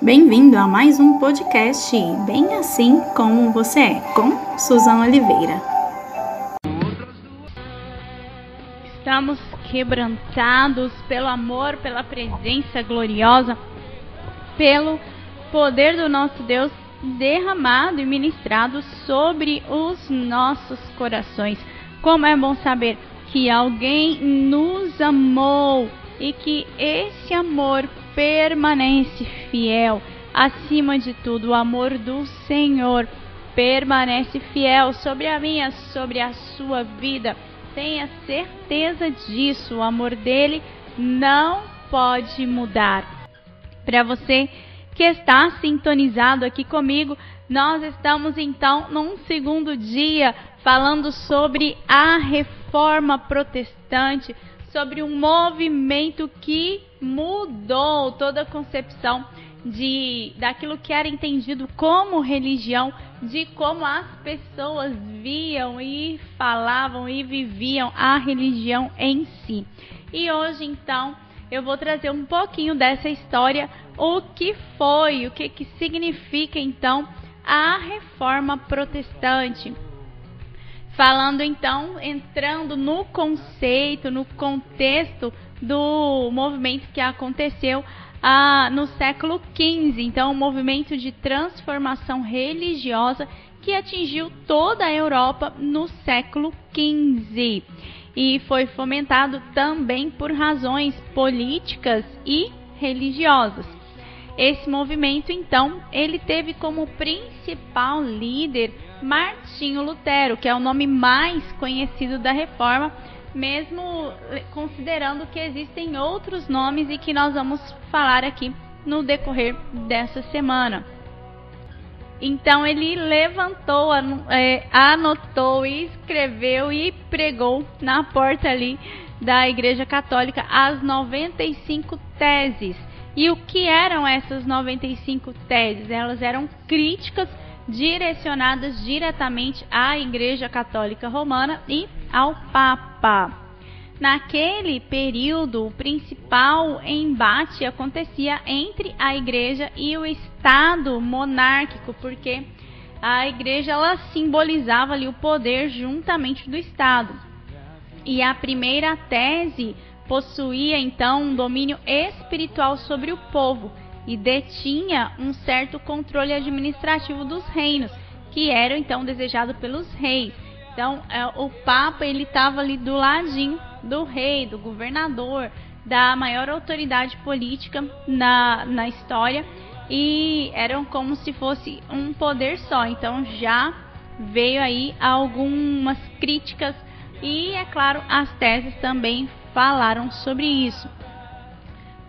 Bem-vindo a mais um podcast Bem Assim Como Você É, com Suzana Oliveira. Estamos quebrantados pelo amor, pela presença gloriosa, pelo poder do nosso Deus derramado e ministrado sobre os nossos corações. Como é bom saber que alguém nos amou e que esse amor permanece fiel. Acima de tudo, o amor do Senhor permanece fiel sobre a minha, sobre a sua vida. Tenha certeza disso, o amor dele não pode mudar. Para você que está sintonizado aqui comigo, nós estamos então num segundo dia falando sobre a reforma protestante, sobre um movimento que mudou toda a concepção de daquilo que era entendido como religião, de como as pessoas viam e falavam e viviam a religião em si. E hoje então eu vou trazer um pouquinho dessa história, o que foi, o que, que significa então a reforma protestante falando então, entrando no conceito, no contexto do movimento que aconteceu ah, no século XV. Então, um movimento de transformação religiosa que atingiu toda a Europa no século XV e foi fomentado também por razões políticas e religiosas. Esse movimento, então, ele teve como principal líder Martinho Lutero, que é o nome mais conhecido da reforma, mesmo considerando que existem outros nomes e que nós vamos falar aqui no decorrer dessa semana. Então ele levantou, é, anotou, escreveu e pregou na porta ali da Igreja Católica as 95 teses. E o que eram essas 95 teses? Elas eram críticas direcionadas diretamente à Igreja Católica Romana e ao Papa. Naquele período, o principal embate acontecia entre a Igreja e o Estado monárquico, porque a Igreja ela simbolizava ali o poder juntamente do Estado. E a primeira tese possuía então um domínio espiritual sobre o povo e detinha um certo controle administrativo dos reinos, que eram então desejados pelos reis. Então, é, o Papa ele estava ali do ladinho do rei, do governador, da maior autoridade política na, na história e eram como se fosse um poder só. Então, já veio aí algumas críticas e, é claro, as teses também falaram sobre isso.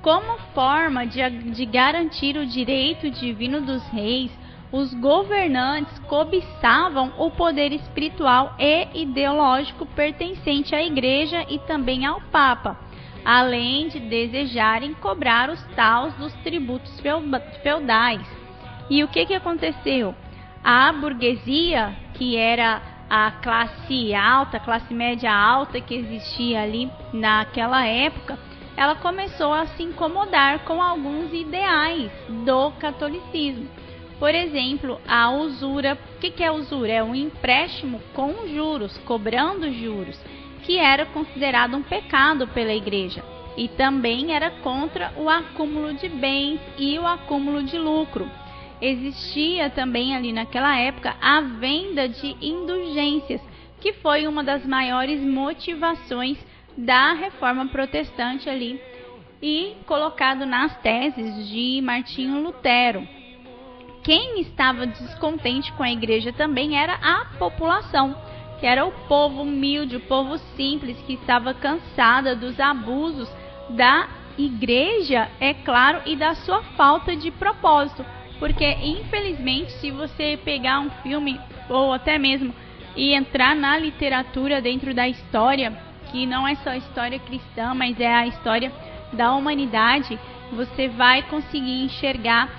Como forma de, de garantir o direito divino dos reis, os governantes cobiçavam o poder espiritual e ideológico pertencente à Igreja e também ao Papa, além de desejarem cobrar os taus dos tributos feudais. E o que, que aconteceu? A burguesia, que era a classe alta, classe média alta que existia ali naquela época, ela começou a se incomodar com alguns ideais do catolicismo. Por exemplo, a usura. O que é usura? É um empréstimo com juros, cobrando juros, que era considerado um pecado pela igreja. E também era contra o acúmulo de bens e o acúmulo de lucro. Existia também ali naquela época a venda de indulgências, que foi uma das maiores motivações da reforma protestante ali e colocado nas teses de Martinho Lutero. Quem estava descontente com a igreja também era a população, que era o povo humilde, o povo simples, que estava cansada dos abusos da igreja, é claro, e da sua falta de propósito. Porque, infelizmente, se você pegar um filme ou até mesmo e entrar na literatura dentro da história, que não é só a história cristã, mas é a história da humanidade, você vai conseguir enxergar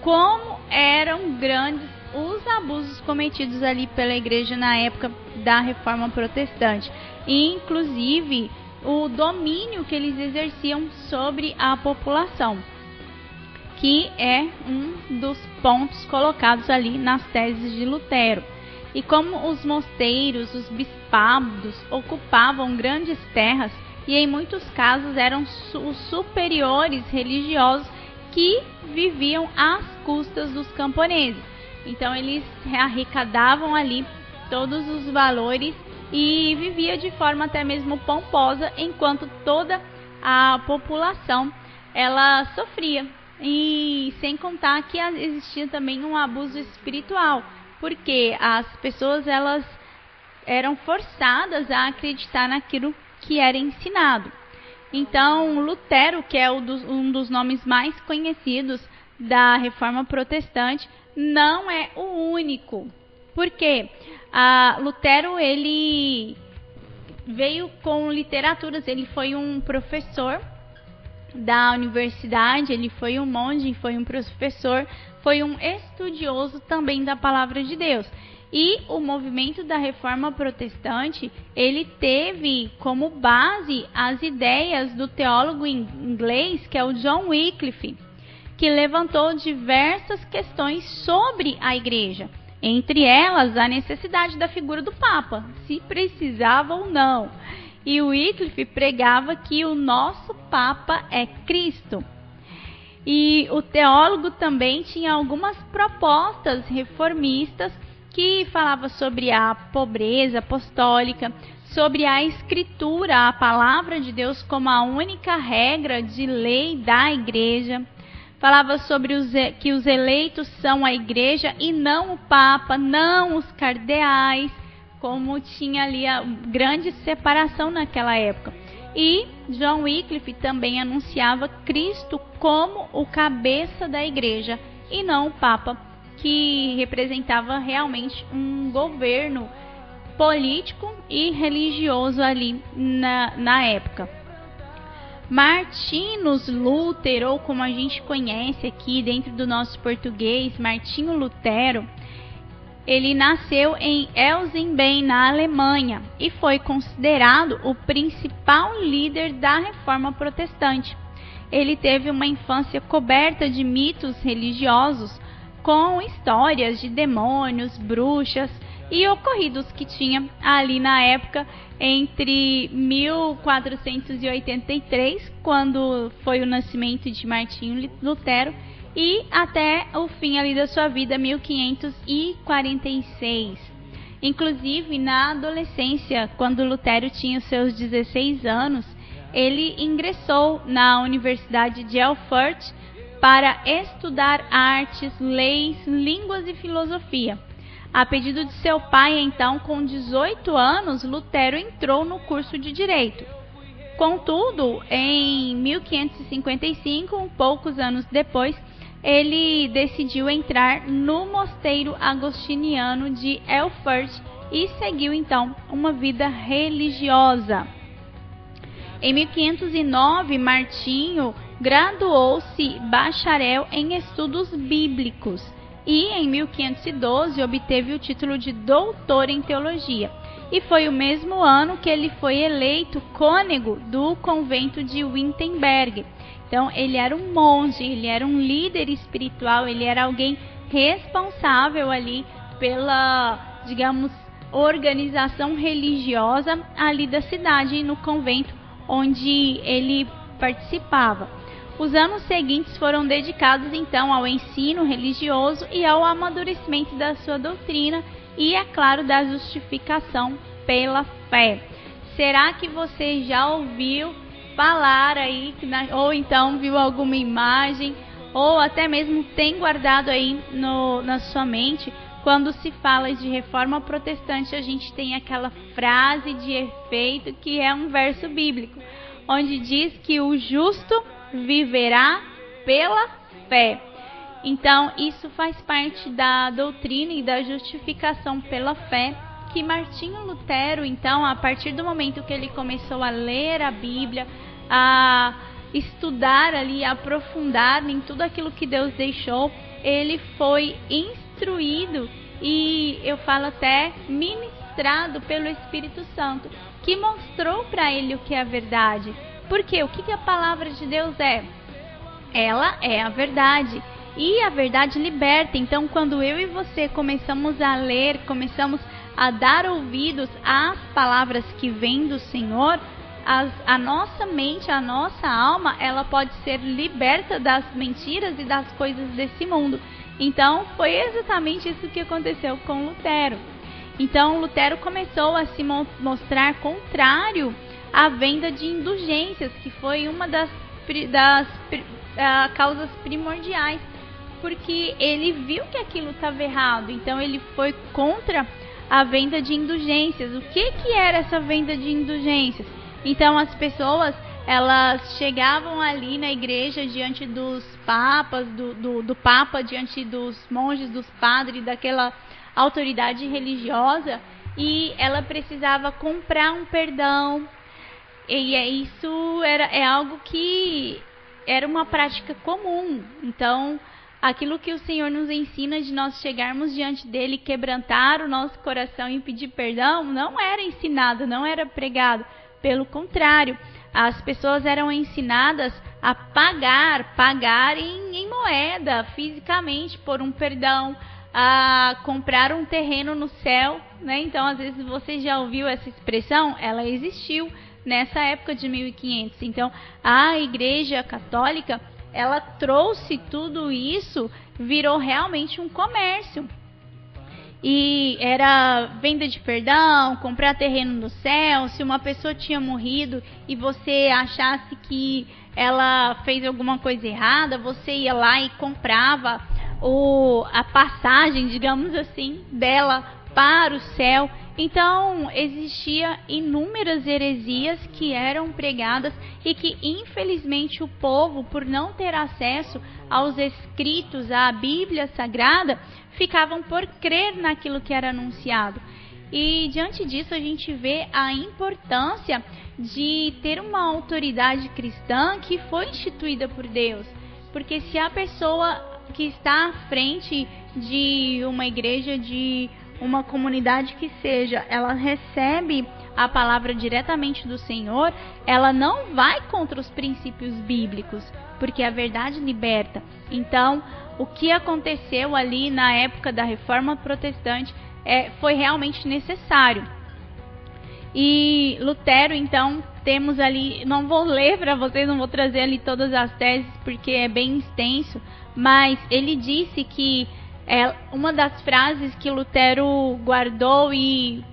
como eram grandes os abusos cometidos ali pela igreja na época da reforma protestante, e inclusive o domínio que eles exerciam sobre a população. que é um dos pontos colocados ali nas teses de Lutero. E como os mosteiros, os bispados ocupavam grandes terras e em muitos casos eram os superiores religiosos que viviam às custas dos camponeses. Então eles arrecadavam ali todos os valores e vivia de forma até mesmo pomposa, enquanto toda a população ela sofria. E sem contar que existia também um abuso espiritual, porque as pessoas elas eram forçadas a acreditar naquilo que era ensinado. Então, Lutero, que é um dos nomes mais conhecidos da Reforma Protestante, não é o único. Por quê? A Lutero ele veio com literaturas, ele foi um professor da universidade, ele foi um monge, foi um professor, foi um estudioso também da palavra de Deus. E o movimento da reforma protestante, ele teve como base as ideias do teólogo inglês, que é o John Wycliffe, que levantou diversas questões sobre a igreja. Entre elas, a necessidade da figura do Papa, se precisava ou não. E Wycliffe pregava que o nosso Papa é Cristo. E o teólogo também tinha algumas propostas reformistas que falava sobre a pobreza apostólica, sobre a escritura, a palavra de Deus como a única regra de lei da igreja. Falava sobre os, que os eleitos são a igreja e não o papa, não os cardeais, como tinha ali a grande separação naquela época. E John Wycliffe também anunciava Cristo como o cabeça da igreja e não o papa que representava realmente um governo político e religioso ali na, na época. Martinus Lutero, ou como a gente conhece aqui dentro do nosso português, Martinho Lutero, ele nasceu em Elsenbein, na Alemanha, e foi considerado o principal líder da reforma protestante. Ele teve uma infância coberta de mitos religiosos, com histórias de demônios, bruxas e ocorridos que tinha ali na época entre 1483, quando foi o nascimento de Martinho Lutero, e até o fim ali da sua vida, 1546. Inclusive, na adolescência, quando Lutero tinha seus 16 anos, ele ingressou na Universidade de Erfurt para estudar artes, leis, línguas e filosofia. A pedido de seu pai, então, com 18 anos, Lutero entrou no curso de direito. Contudo, em 1555, poucos anos depois, ele decidiu entrar no mosteiro agostiniano de Elfurt e seguiu então uma vida religiosa. Em 1509, Martinho graduou-se bacharel em estudos bíblicos e em 1512 obteve o título de doutor em teologia. E foi o mesmo ano que ele foi eleito cônego do convento de Wittenberg. Então, ele era um monge, ele era um líder espiritual, ele era alguém responsável ali pela, digamos, organização religiosa ali da cidade, no convento onde ele participava. Os anos seguintes foram dedicados então ao ensino religioso e ao amadurecimento da sua doutrina e, é claro, da justificação pela fé. Será que você já ouviu falar aí, ou então viu alguma imagem, ou até mesmo tem guardado aí no, na sua mente? Quando se fala de reforma protestante, a gente tem aquela frase de efeito que é um verso bíblico, onde diz que o justo viverá pela fé. Então, isso faz parte da doutrina e da justificação pela fé que Martinho Lutero, então, a partir do momento que ele começou a ler a Bíblia, a estudar ali, aprofundar em tudo aquilo que Deus deixou, ele foi instruído e eu falo até ministrado pelo Espírito Santo, que mostrou para ele o que é a verdade. Porque o que, que a palavra de Deus é? ela é a verdade. E a verdade liberta. Então, quando eu e você começamos a ler, começamos a dar ouvidos às palavras que vêm do Senhor, as, a nossa mente, a nossa alma, ela pode ser liberta das mentiras e das coisas desse mundo. Então, foi exatamente isso que aconteceu com Lutero. Então, Lutero começou a se mostrar contrário à venda de indulgências, que foi uma das, das uh, causas primordiais porque ele viu que aquilo estava errado, então ele foi contra a venda de indulgências. O que que era essa venda de indulgências? Então as pessoas elas chegavam ali na igreja diante dos papas, do, do, do papa, diante dos monges, dos padres, daquela autoridade religiosa, e ela precisava comprar um perdão. E é isso era é algo que era uma prática comum. Então, aquilo que o Senhor nos ensina de nós chegarmos diante dele, quebrantar o nosso coração e pedir perdão, não era ensinado, não era pregado. Pelo contrário, as pessoas eram ensinadas a pagar, pagar em, em moeda, fisicamente, por um perdão, a comprar um terreno no céu, né? Então, às vezes você já ouviu essa expressão, ela existiu nessa época de 1500. Então, a Igreja Católica ela trouxe tudo isso, virou realmente um comércio. E era venda de perdão, comprar terreno no céu. Se uma pessoa tinha morrido e você achasse que ela fez alguma coisa errada, você ia lá e comprava o, a passagem, digamos assim, dela para o céu. Então, existia inúmeras heresias que eram pregadas e que, infelizmente, o povo, por não ter acesso aos escritos, à Bíblia Sagrada, ficavam por crer naquilo que era anunciado. E diante disso, a gente vê a importância de ter uma autoridade cristã que foi instituída por Deus. Porque se a pessoa que está à frente de uma igreja, de uma comunidade que seja, ela recebe a palavra diretamente do Senhor, ela não vai contra os princípios bíblicos, porque a verdade liberta. Então, o que aconteceu ali na época da reforma protestante é, foi realmente necessário. E Lutero, então, temos ali, não vou ler para vocês, não vou trazer ali todas as teses porque é bem extenso, mas ele disse que é uma das frases que Lutero guardou e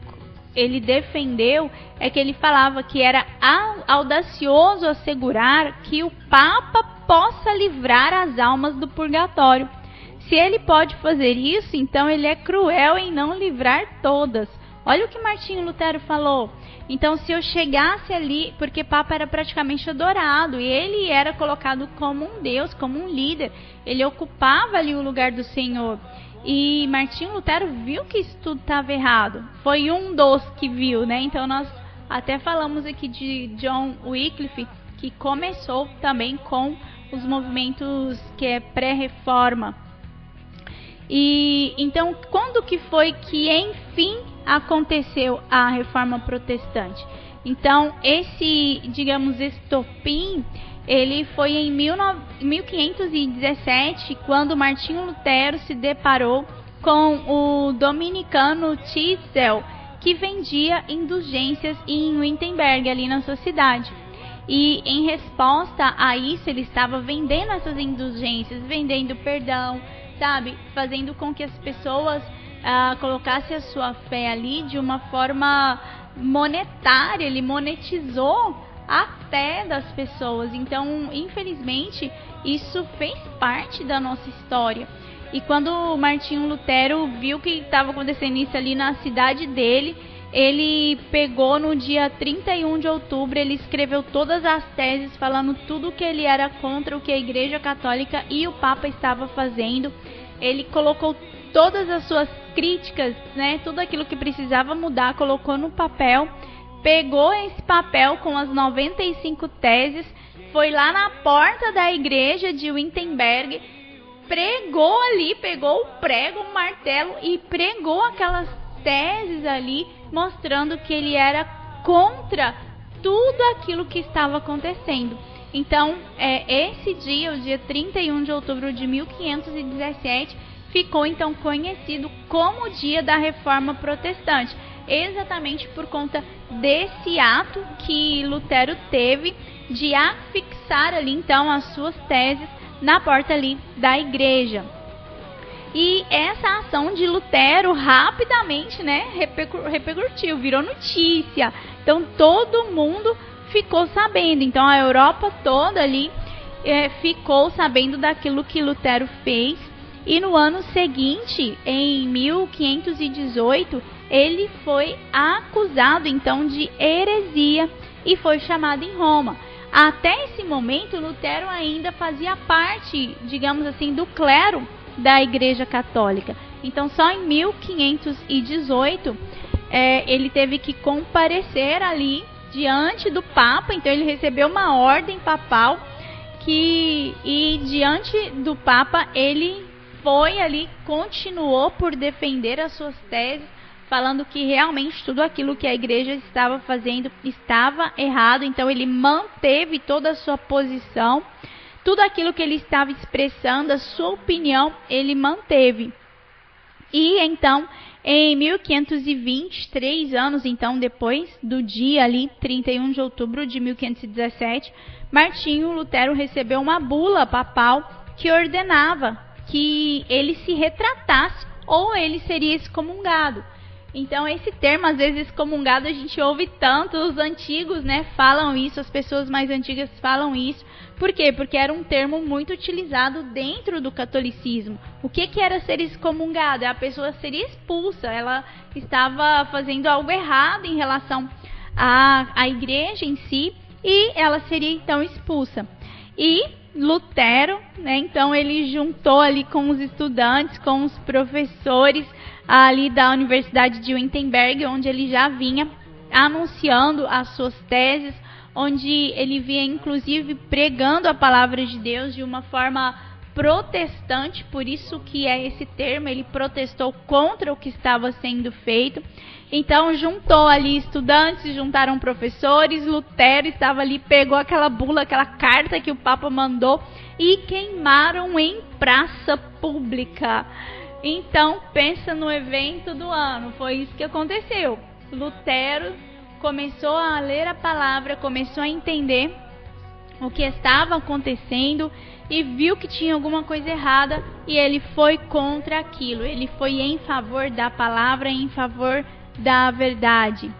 ele defendeu é que ele falava que era audacioso assegurar que o Papa possa livrar as almas do purgatório. Se ele pode fazer isso, então ele é cruel em não livrar todas. Olha o que Martinho Lutero falou. Então, se eu chegasse ali, porque Papa era praticamente adorado, e ele era colocado como um Deus, como um líder, ele ocupava ali o lugar do Senhor. E Martinho Lutero viu que isso tudo estava errado. Foi um dos que viu, né? Então, nós até falamos aqui de John Wycliffe, que começou também com os movimentos que é pré-reforma. E então, quando que foi que enfim aconteceu a reforma protestante? Então, esse, digamos, estopim, ele foi em 1517, quando Martinho Lutero se deparou com o dominicano Tietzel, que vendia indulgências em Wittenberg, ali na sua cidade. E em resposta a isso, ele estava vendendo essas indulgências, vendendo perdão, sabe? Fazendo com que as pessoas ah, colocassem a sua fé ali de uma forma monetária. Ele monetizou a fé das pessoas. Então, infelizmente, isso fez parte da nossa história. E quando Martinho Lutero viu que estava acontecendo isso ali na cidade dele, ele pegou no dia 31 de outubro, ele escreveu todas as teses falando tudo que ele era contra o que a Igreja Católica e o Papa estava fazendo. Ele colocou todas as suas críticas, né, tudo aquilo que precisava mudar, colocou no papel, pegou esse papel com as 95 teses, foi lá na porta da igreja de Wittenberg, pregou ali, pegou o prego, o martelo e pregou aquelas teses ali, mostrando que ele era contra tudo aquilo que estava acontecendo. Então, é, esse dia, o dia 31 de outubro de 1517, ficou então conhecido como o dia da Reforma Protestante, exatamente por conta desse ato que Lutero teve de afixar ali então as suas teses na porta ali da igreja. E essa ação de Lutero rapidamente, né, repercutiu, virou notícia. Então todo mundo ficou sabendo. Então a Europa toda ali é, ficou sabendo daquilo que Lutero fez. E no ano seguinte, em 1518, ele foi acusado então de heresia e foi chamado em Roma. Até esse momento, Lutero ainda fazia parte, digamos assim, do clero da Igreja Católica. Então, só em 1518 é, ele teve que comparecer ali diante do Papa. Então, ele recebeu uma ordem papal que e diante do Papa ele foi ali, continuou por defender as suas teses, falando que realmente tudo aquilo que a igreja estava fazendo estava errado. Então, ele manteve toda a sua posição tudo aquilo que ele estava expressando, a sua opinião, ele manteve. E então, em 1520, três anos então depois do dia ali, 31 de outubro de 1517, Martinho Lutero recebeu uma bula papal que ordenava que ele se retratasse ou ele seria excomungado. Então, esse termo, às vezes, excomungado, a gente ouve tanto, os antigos, né, falam isso, as pessoas mais antigas falam isso. Por quê? Porque era um termo muito utilizado dentro do catolicismo. O que, que era ser excomungado? A pessoa seria expulsa, ela estava fazendo algo errado em relação à, à igreja em si, e ela seria então expulsa. E Lutero, né, então ele juntou ali com os estudantes, com os professores, ali da Universidade de Wittenberg, onde ele já vinha anunciando as suas teses, onde ele vinha inclusive pregando a palavra de Deus de uma forma protestante, por isso que é esse termo, ele protestou contra o que estava sendo feito. Então juntou ali estudantes, juntaram professores, Lutero estava ali, pegou aquela bula, aquela carta que o Papa mandou e queimaram em praça pública. Então, pensa no evento do ano. Foi isso que aconteceu. Lutero começou a ler a palavra, começou a entender o que estava acontecendo e viu que tinha alguma coisa errada e ele foi contra aquilo. Ele foi em favor da palavra, em favor da verdade.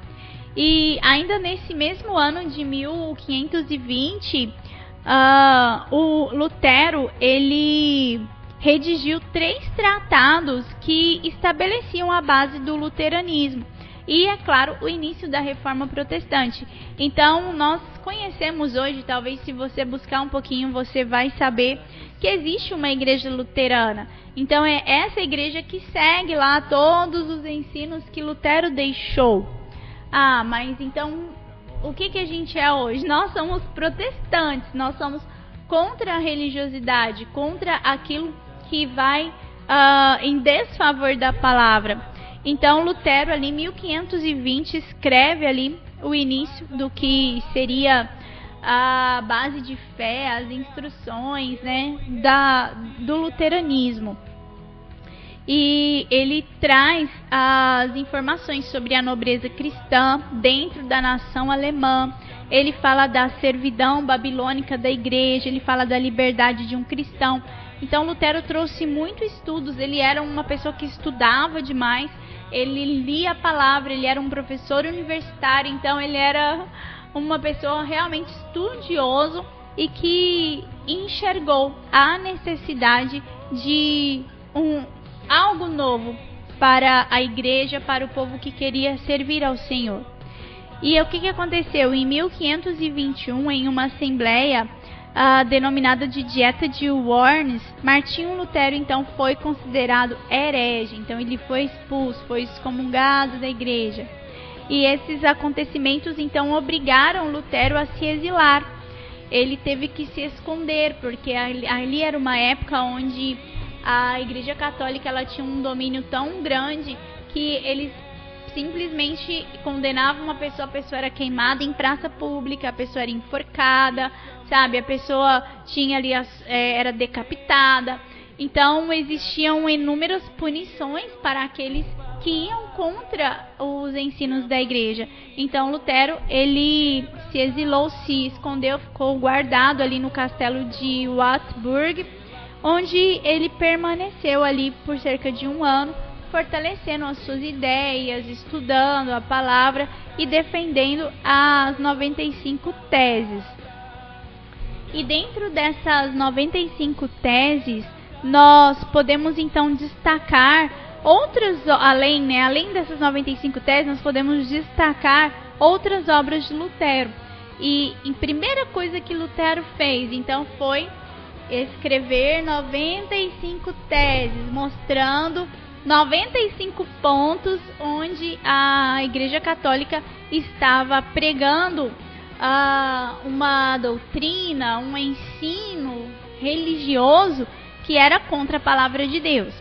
E ainda nesse mesmo ano de 1520, uh, ah, o Lutero ele redigiu três tratados que estabeleciam a base do luteranismo e, é claro, o início da reforma protestante. Então, nós conhecemos hoje, talvez se você buscar um pouquinho, você vai saber que existe uma igreja luterana. Então, é essa igreja que segue lá todos os ensinos que Lutero deixou. Ah, mas então, o que, que a gente é hoje? Nós somos protestantes, nós somos contra a religiosidade, contra aquilo que vai uh, em desfavor da palavra. Então Lutero ali em 1520 escreve ali o início do que seria a base de fé, as instruções, né, da do luteranismo. E ele traz as informações sobre a nobreza cristã dentro da nação alemã. Ele fala da servidão babilônica da igreja, ele fala da liberdade de um cristão. Então Lutero trouxe muitos estudos, ele era uma pessoa que estudava demais, ele lia a palavra, ele era um professor universitário, então ele era uma pessoa realmente estudioso e que enxergou a necessidade de um algo novo para a igreja, para o povo que queria servir ao Senhor. E o que, que aconteceu? Em 1521, em uma assembleia, uh, denominada de Dieta de Worms, Martinho Lutero então foi considerado herege, então ele foi expulso, foi excomungado da igreja. E esses acontecimentos então obrigaram Lutero a se exilar. Ele teve que se esconder, porque ali era uma época onde a Igreja Católica ela tinha um domínio tão grande que eles simplesmente condenava uma pessoa, a pessoa era queimada em praça pública, a pessoa era enforcada, sabe? A pessoa tinha ali as, é, era decapitada. Então existiam inúmeras punições para aqueles que iam contra os ensinos da igreja. Então Lutero ele se exilou, se escondeu, ficou guardado ali no castelo de Wartburg, onde ele permaneceu ali por cerca de um ano, fortalecendo as suas ideias, estudando a palavra e defendendo as 95 teses. E dentro dessas 95 teses, nós podemos então destacar outras, além, né, além dessas 95 teses, nós podemos destacar outras obras de Lutero. E a primeira coisa que Lutero fez, então, foi escrever 95 teses, mostrando 95 pontos onde a Igreja Católica estava pregando uh, uma doutrina, um ensino religioso que era contra a palavra de Deus.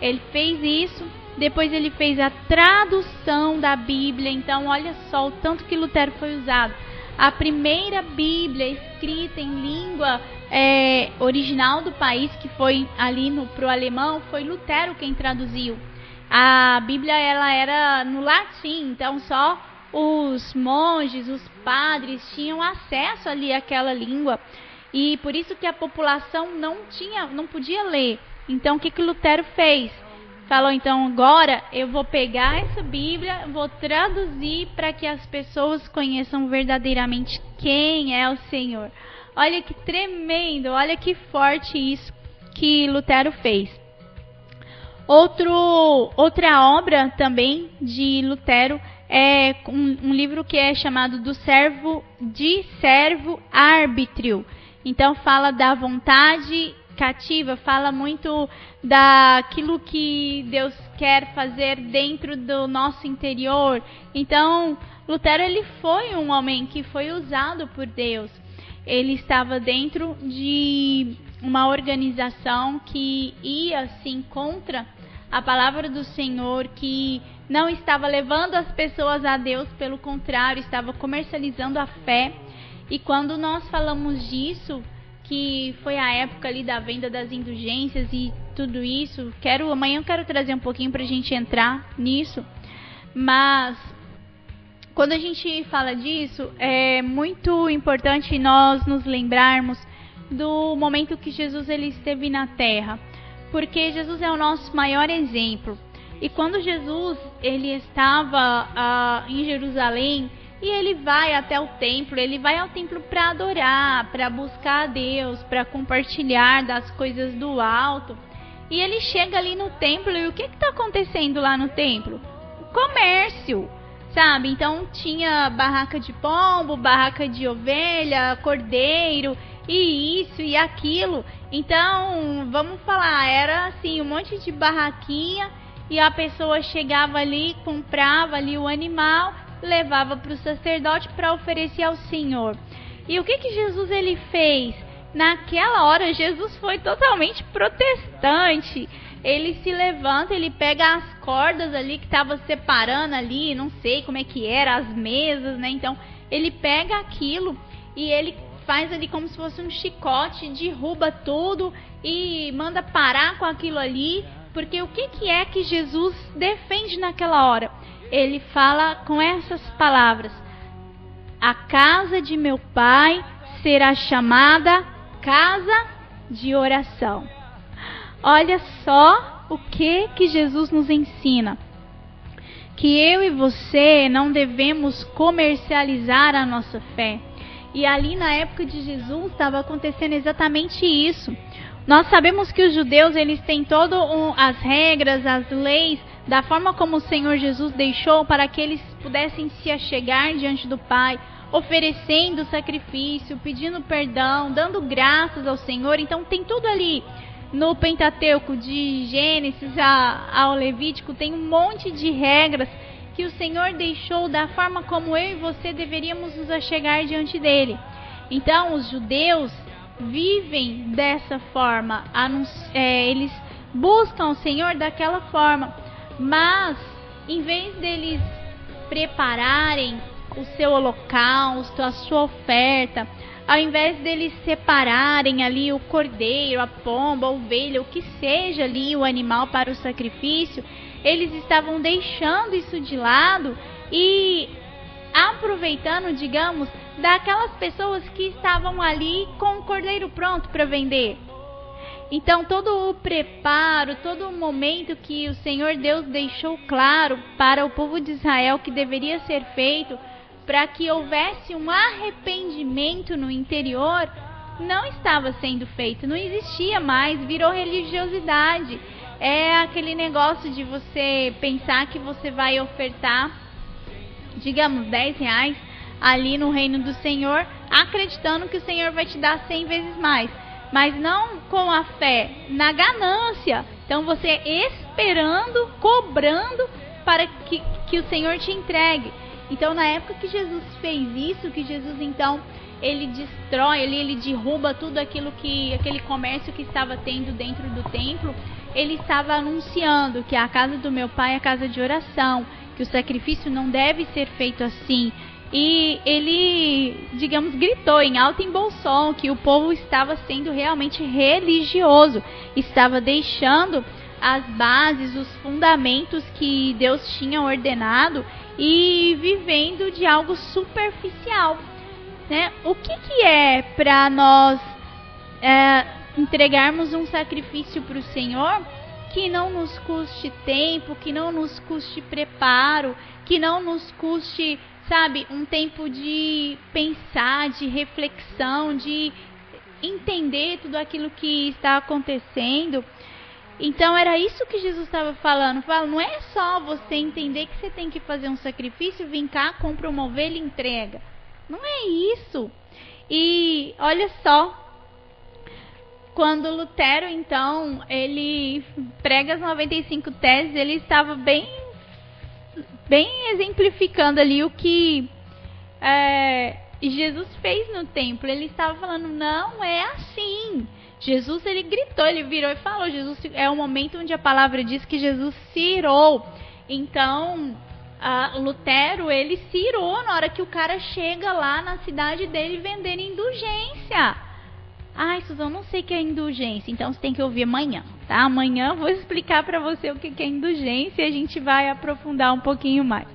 Ele fez isso, depois ele fez a tradução da Bíblia. Então, olha só o tanto que Lutero foi usado. A primeira Bíblia escrita em língua é, original do país, que foi ali no pro alemão, foi Lutero quem traduziu. A Bíblia ela era no latim, então só os monges, os padres tinham acesso ali àquela língua e por isso que a população não tinha, não podia ler. Então o que que Lutero fez? Falou então agora eu vou pegar essa Bíblia, vou traduzir para que as pessoas conheçam verdadeiramente quem é o Senhor. Olha que tremendo, olha que forte isso que Lutero fez. Outro, outra obra também de Lutero é um, um, livro que é chamado do servo de servo árbitrio. Então fala da vontade cativa, fala muito daquilo que Deus quer fazer dentro do nosso interior. Então, Lutero ele foi um homem que foi usado por Deus. Ele estava dentro de uma organização que ia assim contra a palavra do Senhor, que não estava levando as pessoas a Deus, pelo contrário, estava comercializando a fé. E quando nós falamos disso, que foi a época ali da venda das indulgências e tudo isso. Quero amanhã eu quero trazer um pouquinho para a gente entrar nisso, mas quando a gente fala disso é muito importante nós nos lembrarmos do momento que Jesus ele esteve na Terra, porque Jesus é o nosso maior exemplo. E quando Jesus ele estava uh, em Jerusalém, e ele vai até o templo, ele vai ao templo para adorar, para buscar a Deus, para compartilhar das coisas do alto. E ele chega ali no templo e o que está acontecendo lá no templo? O comércio, sabe? Então tinha barraca de pombo, barraca de ovelha, cordeiro e isso e aquilo. Então, vamos falar, era assim, um monte de barraquinha e a pessoa chegava ali, comprava ali o animal levava para o sacerdote para oferecer ao Senhor. E o que que Jesus ele fez? Naquela hora Jesus foi totalmente protestante. Ele se levanta, ele pega as cordas ali que estava separando ali, não sei como é que era, as mesas, né? Então, ele pega aquilo e ele faz ali como se fosse um chicote, derruba tudo e manda parar com aquilo ali, porque o que, que é que Jesus defende naquela hora? ele fala com essas palavras: A casa de meu pai será chamada casa de oração. Olha só o que que Jesus nos ensina. Que eu e você não devemos comercializar a nossa fé. E ali na época de Jesus estava acontecendo exatamente isso. Nós sabemos que os judeus eles têm todas um, as regras, as leis da forma como o Senhor Jesus deixou para que eles pudessem se achegar diante do Pai, oferecendo sacrifício, pedindo perdão, dando graças ao Senhor. Então tem tudo ali no Pentateuco, de Gênesis ao Levítico, tem um monte de regras que o Senhor deixou da forma como eu e você deveríamos nos achegar diante dele. Então os judeus vivem dessa forma, é, eles buscam o Senhor daquela forma. Mas, em vez deles prepararem o seu holocausto, a sua oferta, ao invés deles separarem ali o cordeiro, a pomba, a ovelha, o que seja ali o animal para o sacrifício, eles estavam deixando isso de lado e aproveitando, digamos, daquelas pessoas que estavam ali com o cordeiro pronto para vender. Então, todo o preparo, todo o momento que o Senhor Deus deixou claro para o povo de Israel que deveria ser feito para que houvesse um arrependimento no interior, não estava sendo feito, não existia mais, virou religiosidade. É aquele negócio de você pensar que você vai ofertar, digamos, 10 reais ali no reino do Senhor, acreditando que o Senhor vai te dar 100 vezes mais mas não com a fé, na ganância. Então você esperando, cobrando para que, que o Senhor te entregue. Então na época que Jesus fez isso, que Jesus então ele destrói, ele, ele derruba tudo aquilo que aquele comércio que estava tendo dentro do templo, ele estava anunciando que a casa do meu pai é casa de oração, que o sacrifício não deve ser feito assim, e ele, digamos, gritou em alto em bom som que o povo estava sendo realmente religioso, estava deixando as bases, os fundamentos que Deus tinha ordenado e vivendo de algo superficial. Né? O que, que é para nós é, entregarmos um sacrifício para o Senhor que não nos custe tempo, que não nos custe preparo, que não nos custe sabe, um tempo de pensar, de reflexão, de entender tudo aquilo que está acontecendo. Então era isso que Jesus estava falando. Fala, não é só você entender que você tem que fazer um sacrifício, vir cá, compra uma ovelha e entrega. Não é isso. E olha só, quando Lutero então ele prega as 95 teses, ele estava bem bem exemplificando ali o que é, Jesus fez no templo. Ele estava falando, não é assim. Jesus ele gritou, ele virou e falou. Jesus é o momento onde a palavra diz que Jesus se irou. Então, Lutero ele se irou na hora que o cara chega lá na cidade dele vendendo indulgência. Ai, Suzão, não sei o que é indulgência, então você tem que ouvir amanhã, tá? Amanhã eu vou explicar para você o que é indulgência e a gente vai aprofundar um pouquinho mais.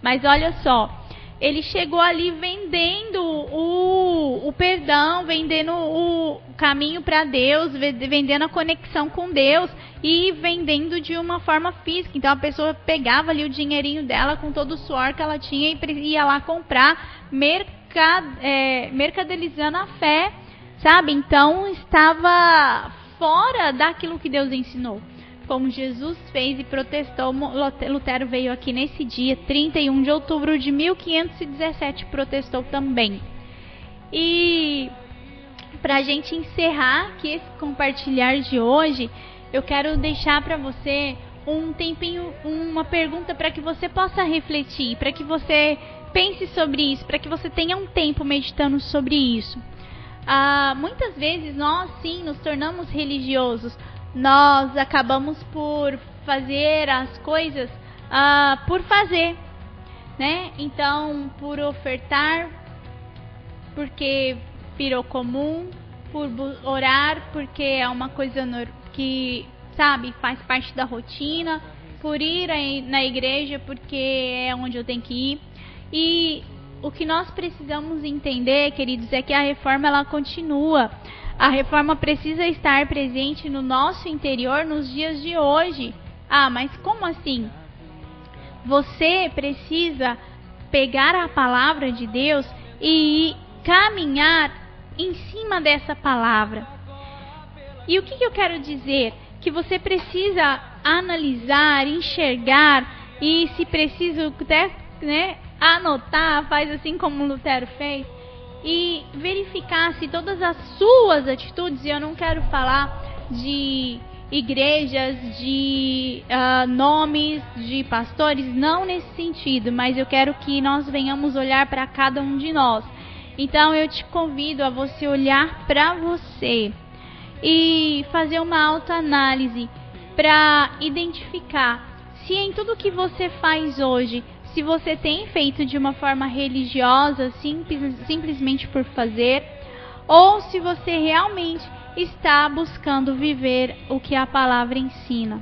Mas olha só, ele chegou ali vendendo o, o perdão, vendendo o caminho para Deus, vendendo a conexão com Deus e vendendo de uma forma física. Então a pessoa pegava ali o dinheirinho dela com todo o suor que ela tinha e ia lá comprar, mercad, é, mercadelizando a fé Sabe? Então estava fora daquilo que Deus ensinou. Como Jesus fez e protestou, Lutero veio aqui nesse dia, 31 de outubro de 1517, protestou também. E para a gente encerrar aqui esse compartilhar de hoje, eu quero deixar para você um tempinho, uma pergunta para que você possa refletir, para que você pense sobre isso, para que você tenha um tempo meditando sobre isso ah, muitas vezes nós sim nos tornamos religiosos. Nós acabamos por fazer as coisas ah, por fazer, né? Então, por ofertar, porque virou comum, por orar, porque é uma coisa que, sabe, faz parte da rotina, por ir na igreja, porque é onde eu tenho que ir. E o que nós precisamos entender, queridos, é que a reforma ela continua. A reforma precisa estar presente no nosso interior nos dias de hoje. Ah, mas como assim? Você precisa pegar a palavra de Deus e caminhar em cima dessa palavra. E o que, eu quero dizer? Que você precisa analisar, enxergar e, se preciso, até né, anotar, faz assim como Lutero fez, e verificar se todas as suas atitudes, e eu não quero falar de igrejas, de uh, nomes de pastores, não nesse sentido, mas eu quero que nós venhamos olhar para cada um de nós. Então eu te convido a você olhar para você e fazer uma autoanálise para identificar se em tudo que você faz hoje se você tem feito de uma forma religiosa, simples, simplesmente por fazer, ou se você realmente está buscando viver o que a palavra ensina.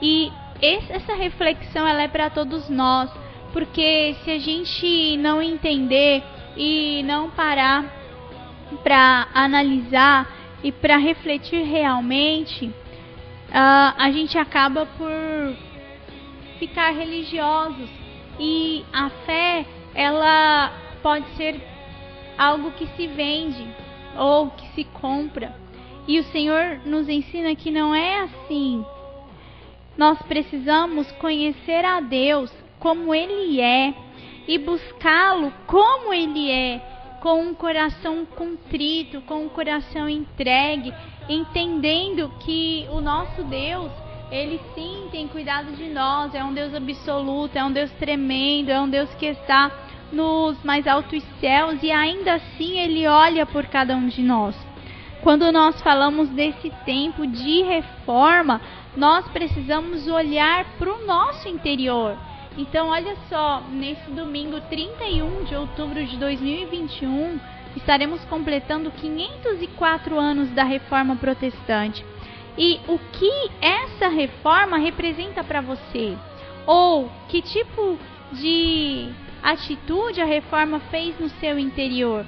E essa reflexão ela é para todos nós, porque se a gente não entender e não parar para analisar e para refletir realmente, uh, a gente acaba por ficar religiosos e a fé ela pode ser algo que se vende ou que se compra. E o Senhor nos ensina que não é assim. Nós precisamos conhecer a Deus como Ele é e buscá-lo como Ele é, com um coração contrito, com um coração entregue, entendendo que o nosso Deus, Ele sim tem cuidado de nós, é um Deus absoluto, é um Deus tremendo, é um Deus que está nos mais altos céus e ainda assim Ele olha por cada um de nós. Quando nós falamos desse tempo de reforma, nós precisamos olhar para o nosso interior. Então, olha só, nesse domingo 31 de outubro de 2021, estaremos completando 504 anos da reforma protestante. E o que essa reforma representa para você? Ou que tipo de atitude a reforma fez no seu interior?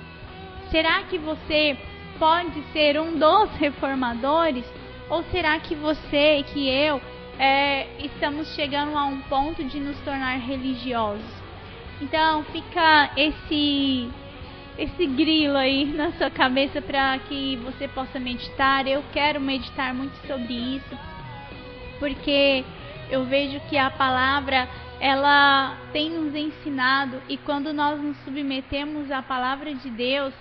Será que você pode ser um dos reformadores? Ou será que você e que eu é, estamos chegando a um ponto de nos tornar religiosos? Então fica esse esse grilo aí na sua cabeça para que você possa meditar. Eu quero meditar muito sobre isso, porque eu vejo que a palavra ela tem nos ensinado e quando nós nos submetemos à palavra de Deus,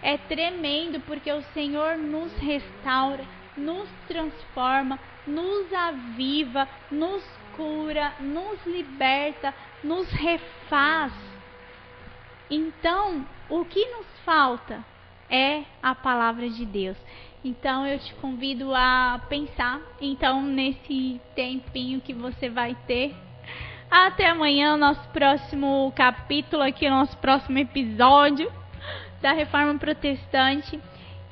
é tremendo porque o Senhor nos restaura, nos transforma, nos aviva, nos cura, nos liberta, nos refaz. Então, o que nos falta é a palavra de Deus. Então eu te convido a pensar então nesse tempinho que você vai ter até amanhã, nosso próximo capítulo aqui, nosso próximo episódio da Reforma Protestante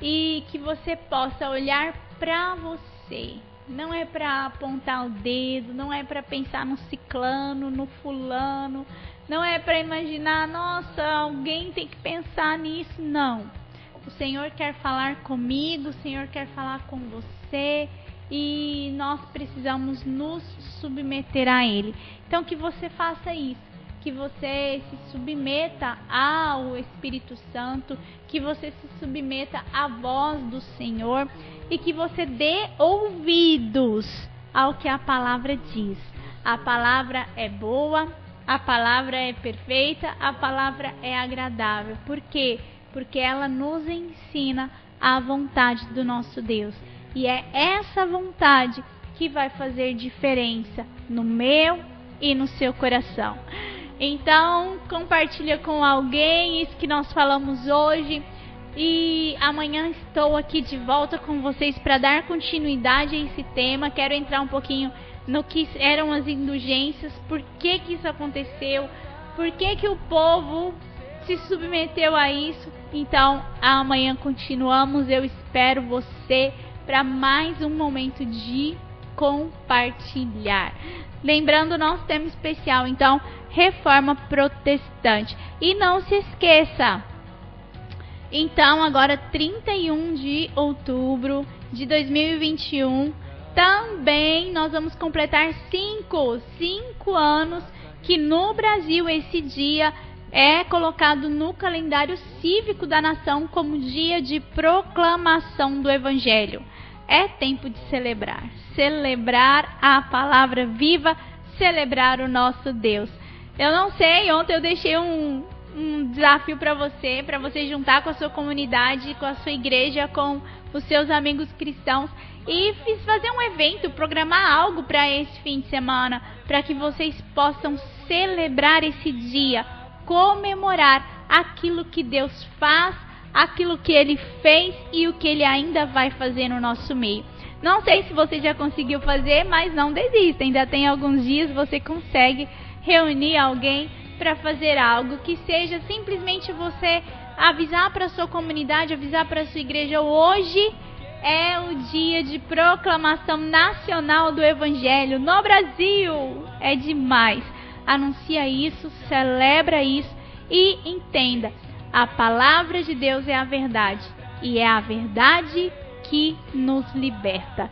e que você possa olhar para você. Não é para apontar o dedo, não é para pensar no ciclano, no fulano, não é para imaginar, nossa, alguém tem que pensar nisso, não. O Senhor quer falar comigo, o Senhor quer falar com você e nós precisamos nos submeter a Ele. Então, que você faça isso, que você se submeta ao Espírito Santo, que você se submeta à voz do Senhor e que você dê ouvidos ao que a palavra diz. A palavra é boa, a palavra é perfeita, a palavra é agradável. Por quê? Porque ela nos ensina a vontade do nosso Deus. E é essa vontade que vai fazer diferença no meu e no seu coração. Então, compartilha com alguém isso que nós falamos hoje. E amanhã estou aqui de volta com vocês para dar continuidade a esse tema. Quero entrar um pouquinho no que eram as indulgências, por que, que isso aconteceu, por que, que o povo se submeteu a isso. Então, amanhã continuamos. Eu espero você para mais um momento de compartilhar. Lembrando nosso tema especial, então, reforma protestante. E não se esqueça, então, agora 31 de outubro de 2021, também nós vamos completar cinco, cinco anos que no Brasil esse dia é colocado no calendário cívico da nação como dia de proclamação do Evangelho. É tempo de celebrar. Celebrar a palavra viva, celebrar o nosso Deus. Eu não sei, ontem eu deixei um, um desafio para você, para você juntar com a sua comunidade, com a sua igreja, com os seus amigos cristãos e fazer um evento, programar algo para esse fim de semana, para que vocês possam celebrar esse dia, comemorar aquilo que Deus faz aquilo que ele fez e o que ele ainda vai fazer no nosso meio. Não sei se você já conseguiu fazer, mas não desista. Ainda tem alguns dias você consegue reunir alguém para fazer algo que seja simplesmente você avisar para sua comunidade, avisar para sua igreja hoje é o dia de proclamação nacional do evangelho no Brasil. É demais. Anuncia isso, celebra isso e entenda, a palavra de Deus é a verdade e é a verdade que nos liberta.